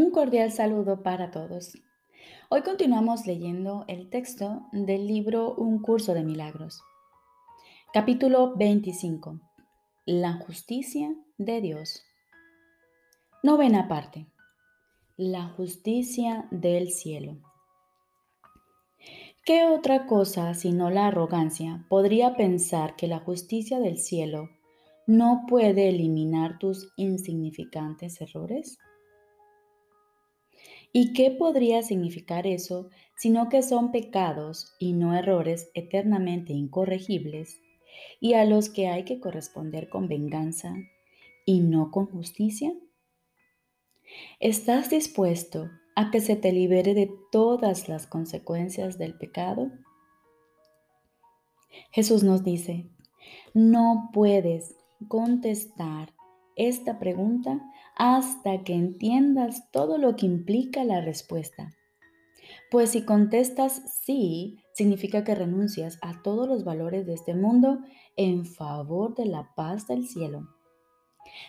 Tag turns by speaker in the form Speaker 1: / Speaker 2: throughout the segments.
Speaker 1: Un cordial saludo para todos. Hoy continuamos leyendo el texto del libro Un curso de milagros. Capítulo 25. La justicia de Dios. Novena parte. La justicia del cielo. ¿Qué otra cosa sino la arrogancia podría pensar que la justicia del cielo no puede eliminar tus insignificantes errores? ¿Y qué podría significar eso sino que son pecados y no errores eternamente incorregibles y a los que hay que corresponder con venganza y no con justicia? ¿Estás dispuesto a que se te libere de todas las consecuencias del pecado? Jesús nos dice, no puedes contestar esta pregunta hasta que entiendas todo lo que implica la respuesta. Pues si contestas sí, significa que renuncias a todos los valores de este mundo en favor de la paz del cielo.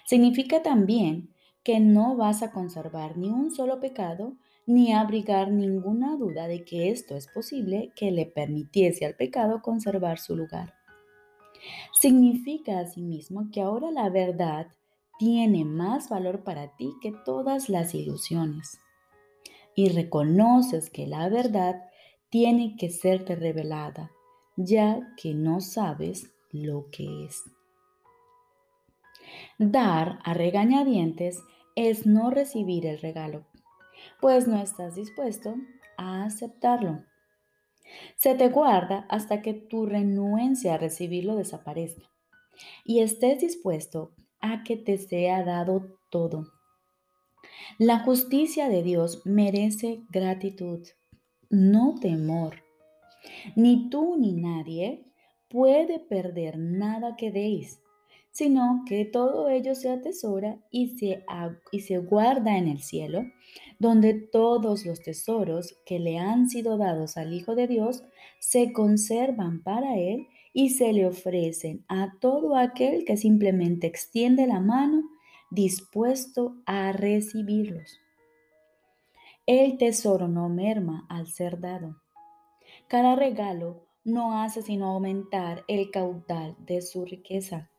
Speaker 1: Significa también que no vas a conservar ni un solo pecado ni abrigar ninguna duda de que esto es posible que le permitiese al pecado conservar su lugar. Significa asimismo que ahora la verdad tiene más valor para ti que todas las ilusiones. Y reconoces que la verdad tiene que serte revelada, ya que no sabes lo que es. Dar a regañadientes es no recibir el regalo, pues no estás dispuesto a aceptarlo. Se te guarda hasta que tu renuencia a recibirlo desaparezca y estés dispuesto a que te sea dado todo. La justicia de Dios merece gratitud, no temor. Ni tú ni nadie puede perder nada que deis, sino que todo ello se atesora y se, y se guarda en el cielo, donde todos los tesoros que le han sido dados al Hijo de Dios se conservan para Él y se le ofrecen a todo aquel que simplemente extiende la mano dispuesto a recibirlos. El tesoro no merma al ser dado. Cada regalo no hace sino aumentar el caudal de su riqueza,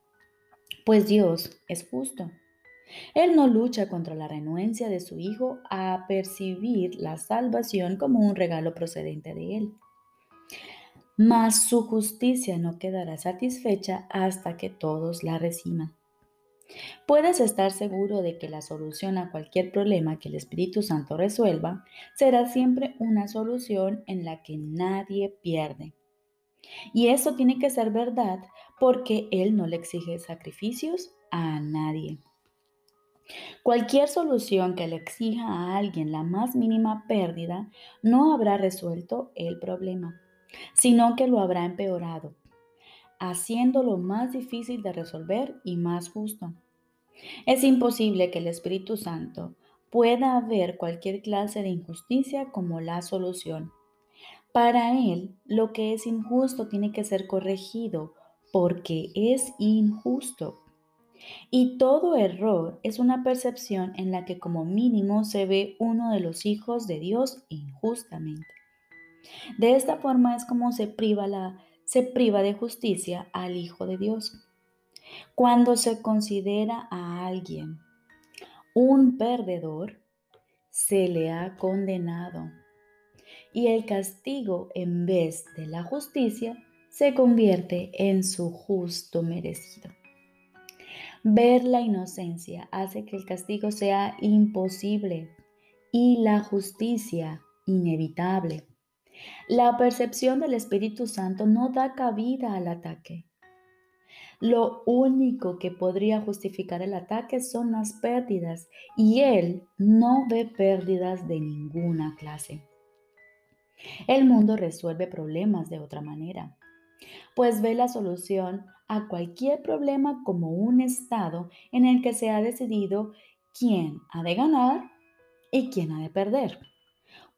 Speaker 1: pues Dios es justo. Él no lucha contra la renuencia de su Hijo a percibir la salvación como un regalo procedente de Él mas su justicia no quedará satisfecha hasta que todos la reciban. Puedes estar seguro de que la solución a cualquier problema que el Espíritu Santo resuelva será siempre una solución en la que nadie pierde. Y eso tiene que ser verdad porque Él no le exige sacrificios a nadie. Cualquier solución que le exija a alguien la más mínima pérdida no habrá resuelto el problema sino que lo habrá empeorado, haciéndolo más difícil de resolver y más justo. Es imposible que el Espíritu Santo pueda ver cualquier clase de injusticia como la solución. Para Él, lo que es injusto tiene que ser corregido porque es injusto. Y todo error es una percepción en la que como mínimo se ve uno de los hijos de Dios injustamente. De esta forma es como se priva, la, se priva de justicia al Hijo de Dios. Cuando se considera a alguien un perdedor, se le ha condenado. Y el castigo, en vez de la justicia, se convierte en su justo merecido. Ver la inocencia hace que el castigo sea imposible y la justicia inevitable. La percepción del Espíritu Santo no da cabida al ataque. Lo único que podría justificar el ataque son las pérdidas y Él no ve pérdidas de ninguna clase. El mundo resuelve problemas de otra manera, pues ve la solución a cualquier problema como un estado en el que se ha decidido quién ha de ganar y quién ha de perder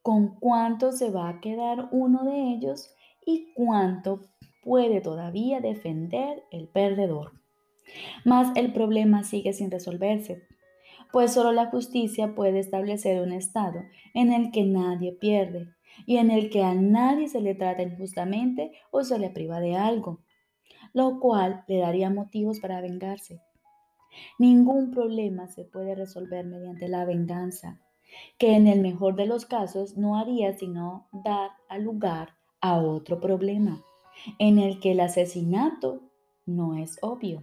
Speaker 1: con cuánto se va a quedar uno de ellos y cuánto puede todavía defender el perdedor. Mas el problema sigue sin resolverse, pues solo la justicia puede establecer un estado en el que nadie pierde y en el que a nadie se le trata injustamente o se le priva de algo, lo cual le daría motivos para vengarse. Ningún problema se puede resolver mediante la venganza, que en el mejor de los casos no haría sino dar lugar a otro problema, en el que el asesinato no es obvio.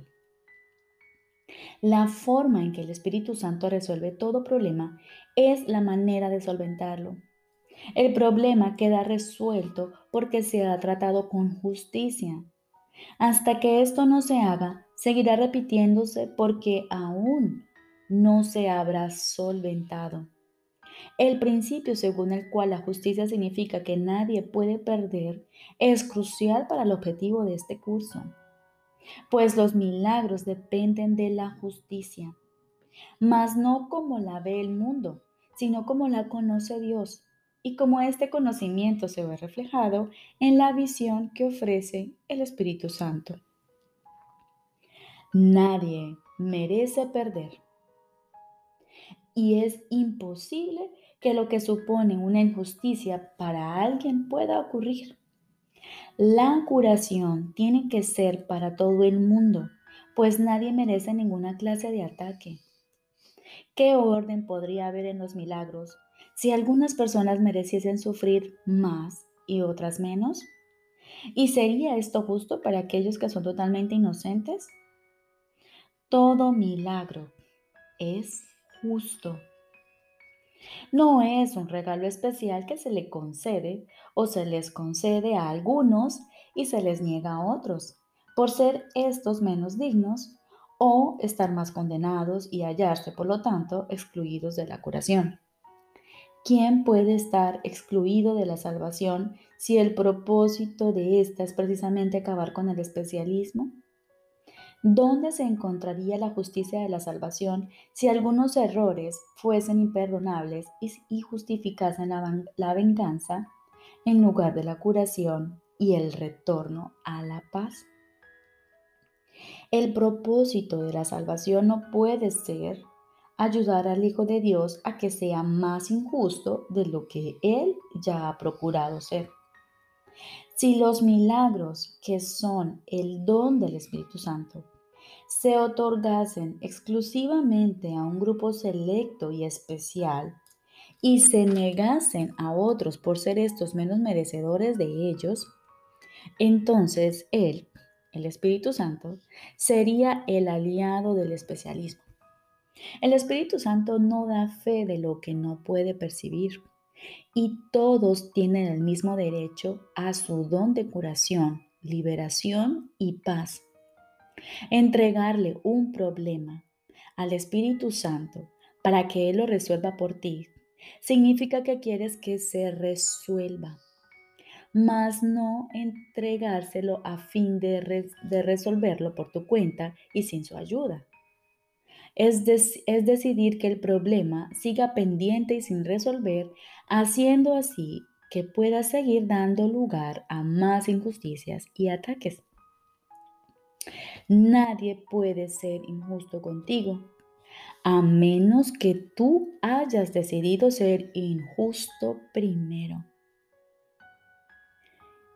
Speaker 1: La forma en que el Espíritu Santo resuelve todo problema es la manera de solventarlo. El problema queda resuelto porque se ha tratado con justicia. Hasta que esto no se haga, seguirá repitiéndose porque aún no se habrá solventado. El principio según el cual la justicia significa que nadie puede perder es crucial para el objetivo de este curso, pues los milagros dependen de la justicia, mas no como la ve el mundo, sino como la conoce Dios y como este conocimiento se ve reflejado en la visión que ofrece el Espíritu Santo. Nadie merece perder. Y es imposible que lo que supone una injusticia para alguien pueda ocurrir. La curación tiene que ser para todo el mundo, pues nadie merece ninguna clase de ataque. ¿Qué orden podría haber en los milagros si algunas personas mereciesen sufrir más y otras menos? ¿Y sería esto justo para aquellos que son totalmente inocentes? Todo milagro es justo. No es un regalo especial que se le concede o se les concede a algunos y se les niega a otros, por ser estos menos dignos o estar más condenados y hallarse, por lo tanto, excluidos de la curación. ¿Quién puede estar excluido de la salvación si el propósito de esta es precisamente acabar con el especialismo? ¿Dónde se encontraría la justicia de la salvación si algunos errores fuesen imperdonables y justificasen la, la venganza en lugar de la curación y el retorno a la paz? El propósito de la salvación no puede ser ayudar al Hijo de Dios a que sea más injusto de lo que Él ya ha procurado ser. Si los milagros que son el don del Espíritu Santo se otorgasen exclusivamente a un grupo selecto y especial y se negasen a otros por ser estos menos merecedores de ellos, entonces Él, el Espíritu Santo, sería el aliado del especialismo. El Espíritu Santo no da fe de lo que no puede percibir y todos tienen el mismo derecho a su don de curación, liberación y paz Entregarle un problema al Espíritu Santo para que Él lo resuelva por ti significa que quieres que se resuelva, mas no entregárselo a fin de, resolverlo por tu cuenta y sin su ayuda. Es, es decidir que el problema siga pendiente y sin resolver, haciendo así que pueda seguir dando lugar a más injusticias y ataques. Nadie puede ser injusto contigo, a menos que tú hayas decidido ser injusto primero.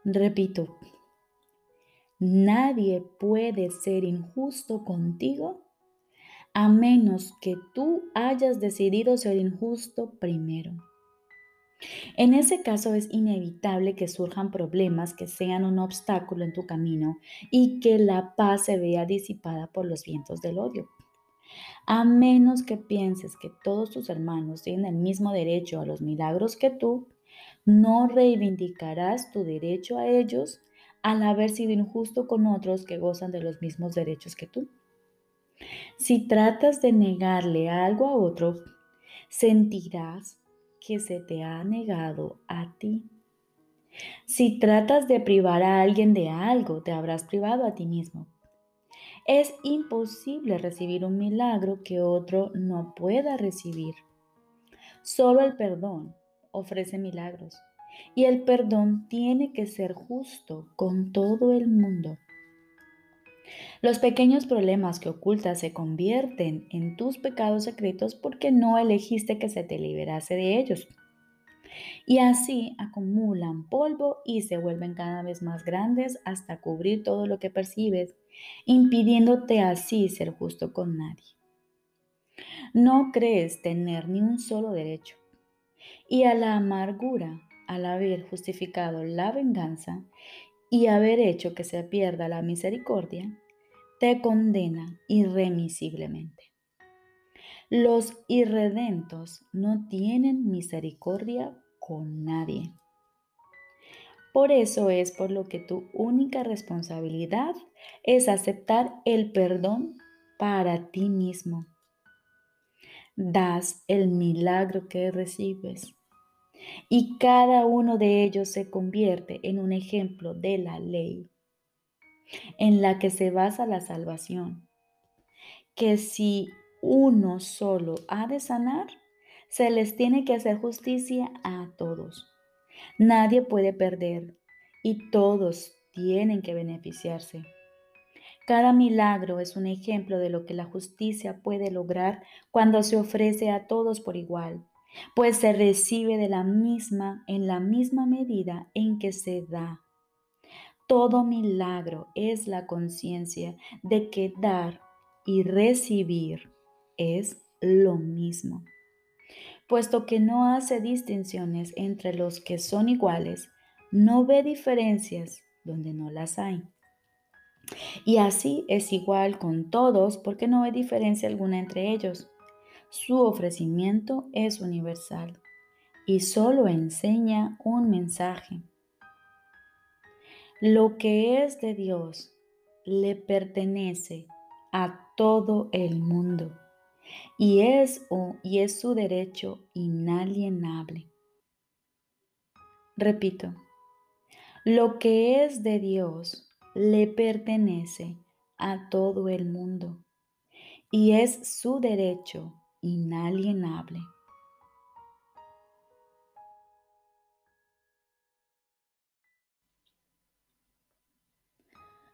Speaker 1: Repito, nadie puede ser injusto contigo a menos que tú hayas decidido ser injusto primero. En ese caso es inevitable que surjan problemas que sean un obstáculo en tu camino y que la paz se vea disipada por los vientos del odio. A menos que pienses que todos tus hermanos tienen el mismo derecho a los milagros que tú, no reivindicarás tu derecho a ellos al haber sido injusto con otros que gozan de los mismos derechos que tú. Si tratas de negarle algo a otro, sentirás que se te ha negado a ti. Si tratas de privar a alguien de algo, te habrás privado a ti mismo. Es imposible recibir un milagro que otro no pueda recibir. Solo el perdón ofrece milagros y el perdón tiene que ser justo con todo el mundo. Los pequeños problemas que ocultas se convierten en tus pecados secretos porque no elegiste que se te liberase de ellos. Y así acumulan polvo y se vuelven cada vez más grandes hasta cubrir todo lo que percibes, impidiéndote así ser justo con nadie. No crees tener ni un solo derecho. Y a la amargura, al haber justificado la venganza y haber hecho que se pierda la misericordia, te condena irremisiblemente. Los irredentos no tienen misericordia con nadie. Por eso es por lo que tu única responsabilidad es aceptar el perdón para ti mismo. Das el milagro que recibes y cada uno de ellos se convierte en un ejemplo de la ley en la que se basa la salvación. Que si uno solo ha de sanar, se les tiene que hacer justicia a todos. Nadie puede perder y todos tienen que beneficiarse. Cada milagro es un ejemplo de lo que la justicia puede lograr cuando se ofrece a todos por igual, pues se recibe de la misma en la misma medida en que se da. Todo milagro es la conciencia de que dar y recibir es lo mismo. Puesto que no hace distinciones entre los que son iguales, no ve diferencias donde no las hay. Y así es igual con todos porque no hay diferencia alguna entre ellos. Su ofrecimiento es universal y solo enseña un mensaje. Lo que es de Dios le pertenece a todo el mundo y es, y es su derecho inalienable. Repito, lo que es de Dios le pertenece a todo el mundo y es su derecho inalienable.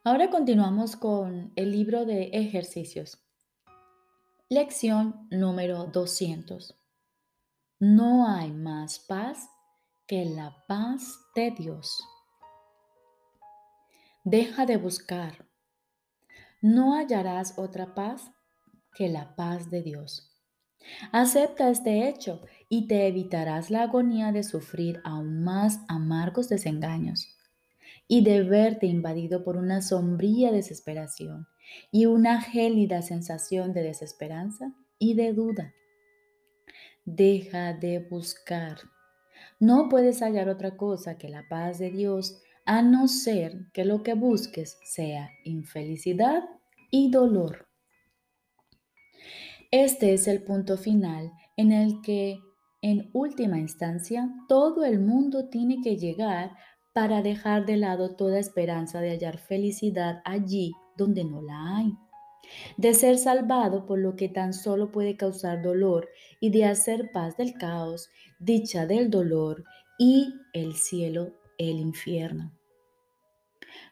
Speaker 1: Ahora continuamos con el libro de ejercicios. Lección número 200. No hay más paz que la paz de Dios. Deja de buscar. No hallarás otra paz que la paz de Dios. Acepta este hecho y te evitarás la agonía de sufrir aún más amargos desengaños y de verte invadido por una sombría desesperación y una gélida sensación de desesperanza y de duda. Deja de buscar. No puedes hallar otra cosa que la paz de Dios a no ser que lo que busques sea infelicidad y dolor. Este es el punto final en el que, en última instancia, todo el mundo tiene que llegar para dejar de lado toda esperanza de hallar felicidad allí donde no la hay, de ser salvado por lo que tan solo puede causar dolor y de hacer paz del caos, dicha del dolor y el cielo, el infierno.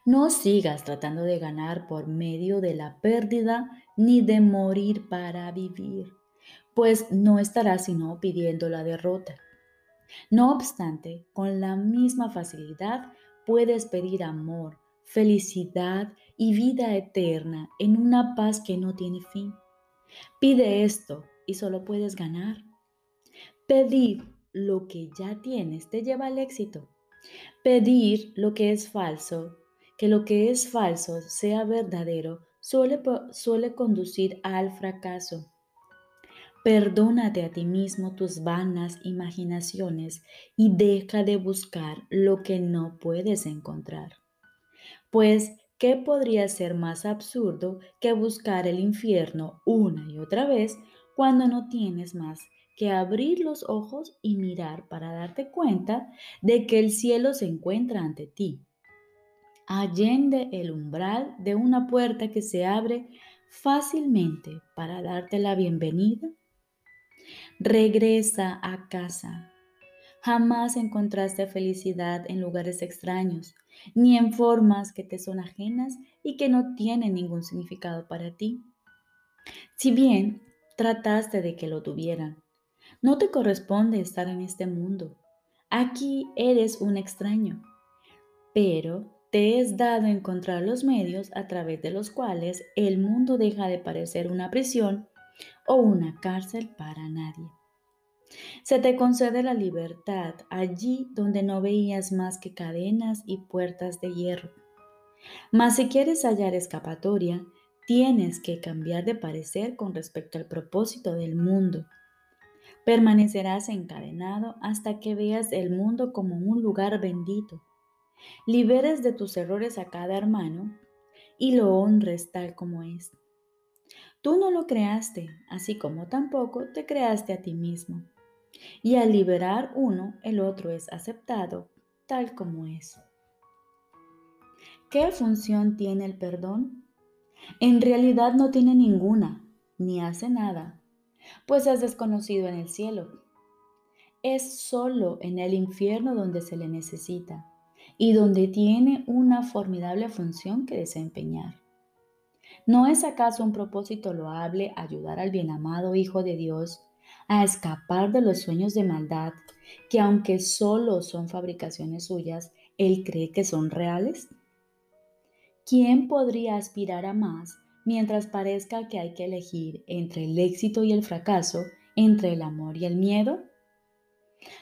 Speaker 1: No sigas tratando de ganar por medio de la pérdida ni de morir para vivir, pues no estarás sino pidiendo la derrota. No obstante, con la misma facilidad puedes pedir amor, felicidad y vida eterna en una paz que no tiene fin. Pide esto y solo puedes ganar. Pedir lo que ya tienes te lleva al éxito. Pedir lo que es falso, que lo que es falso sea verdadero, suele, conducir al fracaso. Perdónate a ti mismo tus vanas imaginaciones y deja de buscar lo que no puedes encontrar. Pues, ¿qué podría ser más absurdo que buscar el infierno una y otra vez cuando no tienes más que abrir los ojos y mirar para darte cuenta de que el cielo se encuentra ante ti? Allende el umbral de una puerta que se abre fácilmente para darte la bienvenida Regresa a casa. Jamás encontraste felicidad en lugares extraños, ni en formas que te son ajenas y que no tienen ningún significado para ti. Si bien trataste de que lo tuvieran, no te corresponde estar en este mundo. Aquí eres un extraño, pero te es dado encontrar los medios a través de los cuales el mundo deja de parecer una prisión o una cárcel para nadie. Se te concede la libertad allí donde no veías más que cadenas y puertas de hierro. Mas si quieres hallar escapatoria, tienes que cambiar de parecer con respecto al propósito del mundo. Permanecerás encadenado hasta que veas el mundo como un lugar bendito. Liberes de tus errores a cada hermano y lo honres tal como es. Tú no lo creaste, así como tampoco te creaste a ti mismo. Y al liberar uno, el otro es aceptado tal como es. ¿Qué función tiene el perdón? En realidad no tiene ninguna, ni hace nada, pues es desconocido en el cielo. Es solo en el infierno donde se le necesita y donde tiene una formidable función que desempeñar. ¿No es acaso un propósito loable ayudar al bien amado Hijo de Dios a escapar de los sueños de maldad que aunque solo son fabricaciones suyas, él cree que son reales? ¿Quién podría aspirar a más mientras parezca que hay que elegir entre el éxito y el fracaso, entre el amor y el miedo?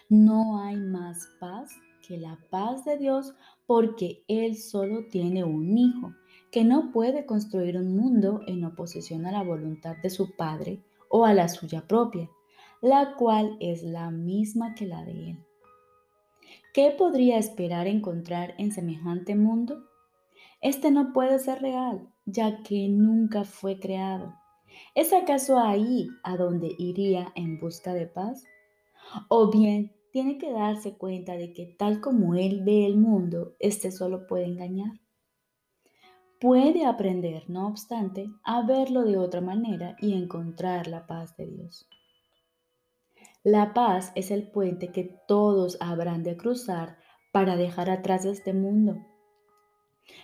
Speaker 1: No hay más paz que la paz de Dios porque Él solo tiene un hijo que no puede construir un mundo en oposición a la voluntad de su Padre o a la suya propia la cual es la misma que la de Él. ¿Qué podría esperar encontrar en semejante mundo? Este no puede ser real, ya que nunca fue creado. ¿Es acaso ahí a donde iría en busca de paz? ¿O bien tiene que darse cuenta de que tal como Él ve el mundo, éste solo puede engañar? Puede aprender, no obstante, a verlo de otra manera y encontrar la paz de Dios. La paz es el puente que todos habrán de cruzar para dejar atrás este mundo.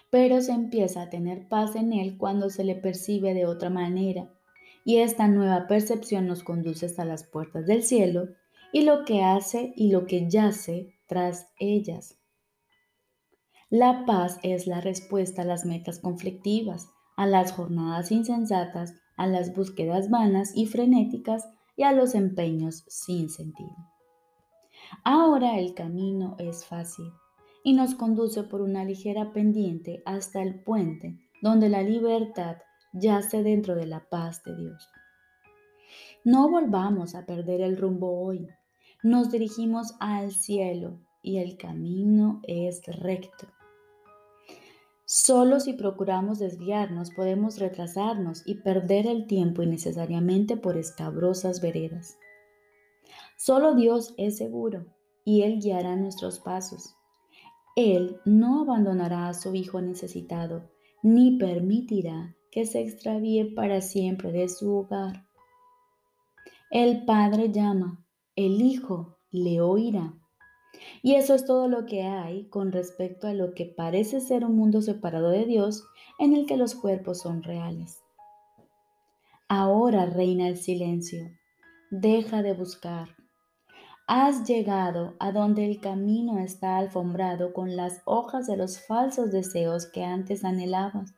Speaker 1: Pero se empieza a tener paz en él cuando se le percibe de otra manera, y esta nueva percepción nos conduce hasta las puertas del cielo y lo que hace y lo que yace tras ellas. La paz es la respuesta a las metas conflictivas, a las jornadas insensatas, a las búsquedas vanas y frenéticas y a los empeños sin sentido. Ahora el camino es fácil y nos conduce por una ligera pendiente hasta el puente donde la libertad yace dentro de la paz de Dios. No volvamos a perder el rumbo hoy. Nos dirigimos al cielo y el camino es recto. Solo si procuramos desviarnos podemos retrasarnos y perder el tiempo innecesariamente por escabrosas veredas. Solo Dios es seguro y Él guiará nuestros pasos. Él no abandonará a su Hijo necesitado, ni permitirá que se extravíe para siempre de su hogar. El Padre llama, el Hijo le oirá. Y eso es todo lo que hay con respecto a lo que parece ser un mundo separado de Dios en el que los cuerpos son reales. Ahora reina el silencio. Deja de buscar. Has llegado a donde el camino está alfombrado con las hojas de los falsos deseos que antes anhelabas,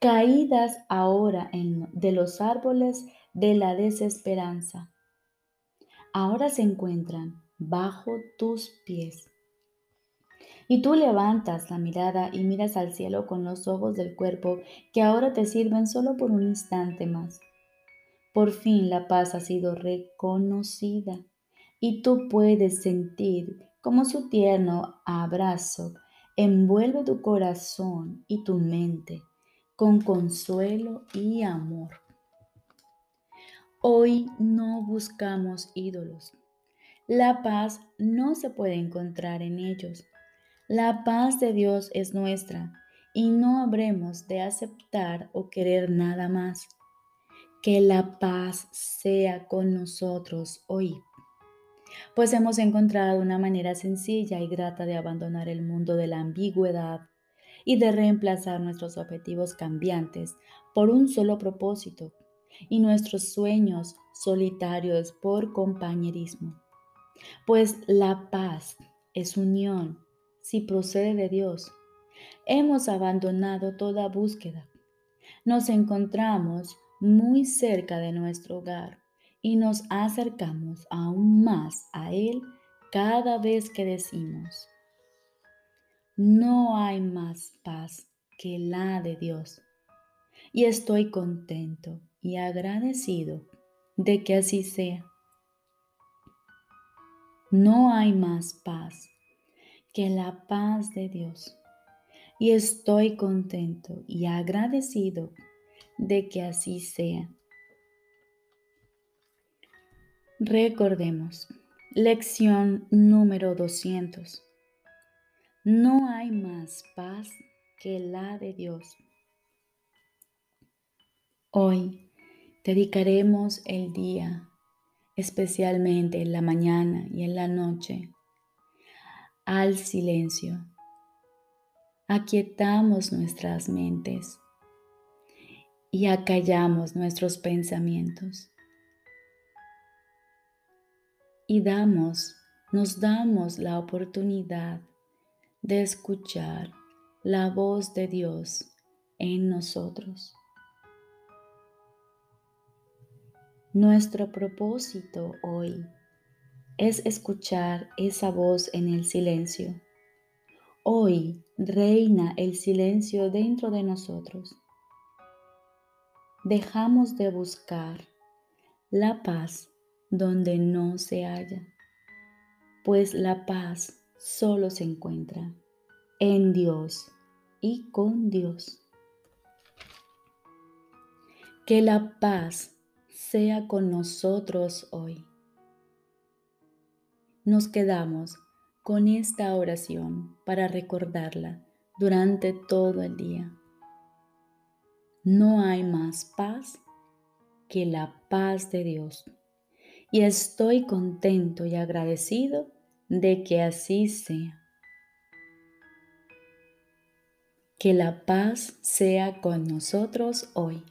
Speaker 1: caídas ahora en, de los árboles de la desesperanza. Ahora se encuentran bajo tus pies. Y tú levantas la mirada y miras al cielo con los ojos del cuerpo que ahora te sirven solo por un instante más. Por fin la paz ha sido reconocida y tú puedes sentir como su tierno abrazo envuelve tu corazón y tu mente con consuelo y amor. Hoy no buscamos ídolos la paz no se puede encontrar en ellos. La paz de Dios es nuestra y no habremos de aceptar o querer nada más. Que la paz sea con nosotros hoy. pues hemos encontrado una manera sencilla y grata de abandonar el mundo de la ambigüedad y de reemplazar nuestros objetivos cambiantes por un solo propósito y nuestros sueños solitarios por compañerismo. Pues la paz es unión si procede de Dios. Hemos abandonado toda búsqueda. Nos encontramos muy cerca de nuestro hogar y nos acercamos aún más a Él cada vez que decimos, no hay más paz que la de Dios. Y estoy contento y agradecido de que así sea. No hay más paz que la paz de Dios. Y estoy contento y agradecido de que así sea. Recordemos, lección número 200. No hay más paz que la de Dios. Hoy dedicaremos el día, especialmente en la mañana y en la noche, al silencio. Aquietamos nuestras mentes y acallamos nuestros pensamientos. Y damos, nos damos la oportunidad de escuchar la voz de Dios en nosotros. Nuestro propósito hoy es escuchar esa voz en el silencio. Hoy reina el silencio dentro de nosotros. Dejamos de buscar la paz donde no se halla, pues la paz solo se encuentra en Dios y con Dios. Que la paz sea con nosotros hoy. Nos quedamos con esta oración para recordarla durante todo el día. No hay más paz que la paz de Dios. Y estoy contento y agradecido de que así sea. Que la paz sea con nosotros hoy.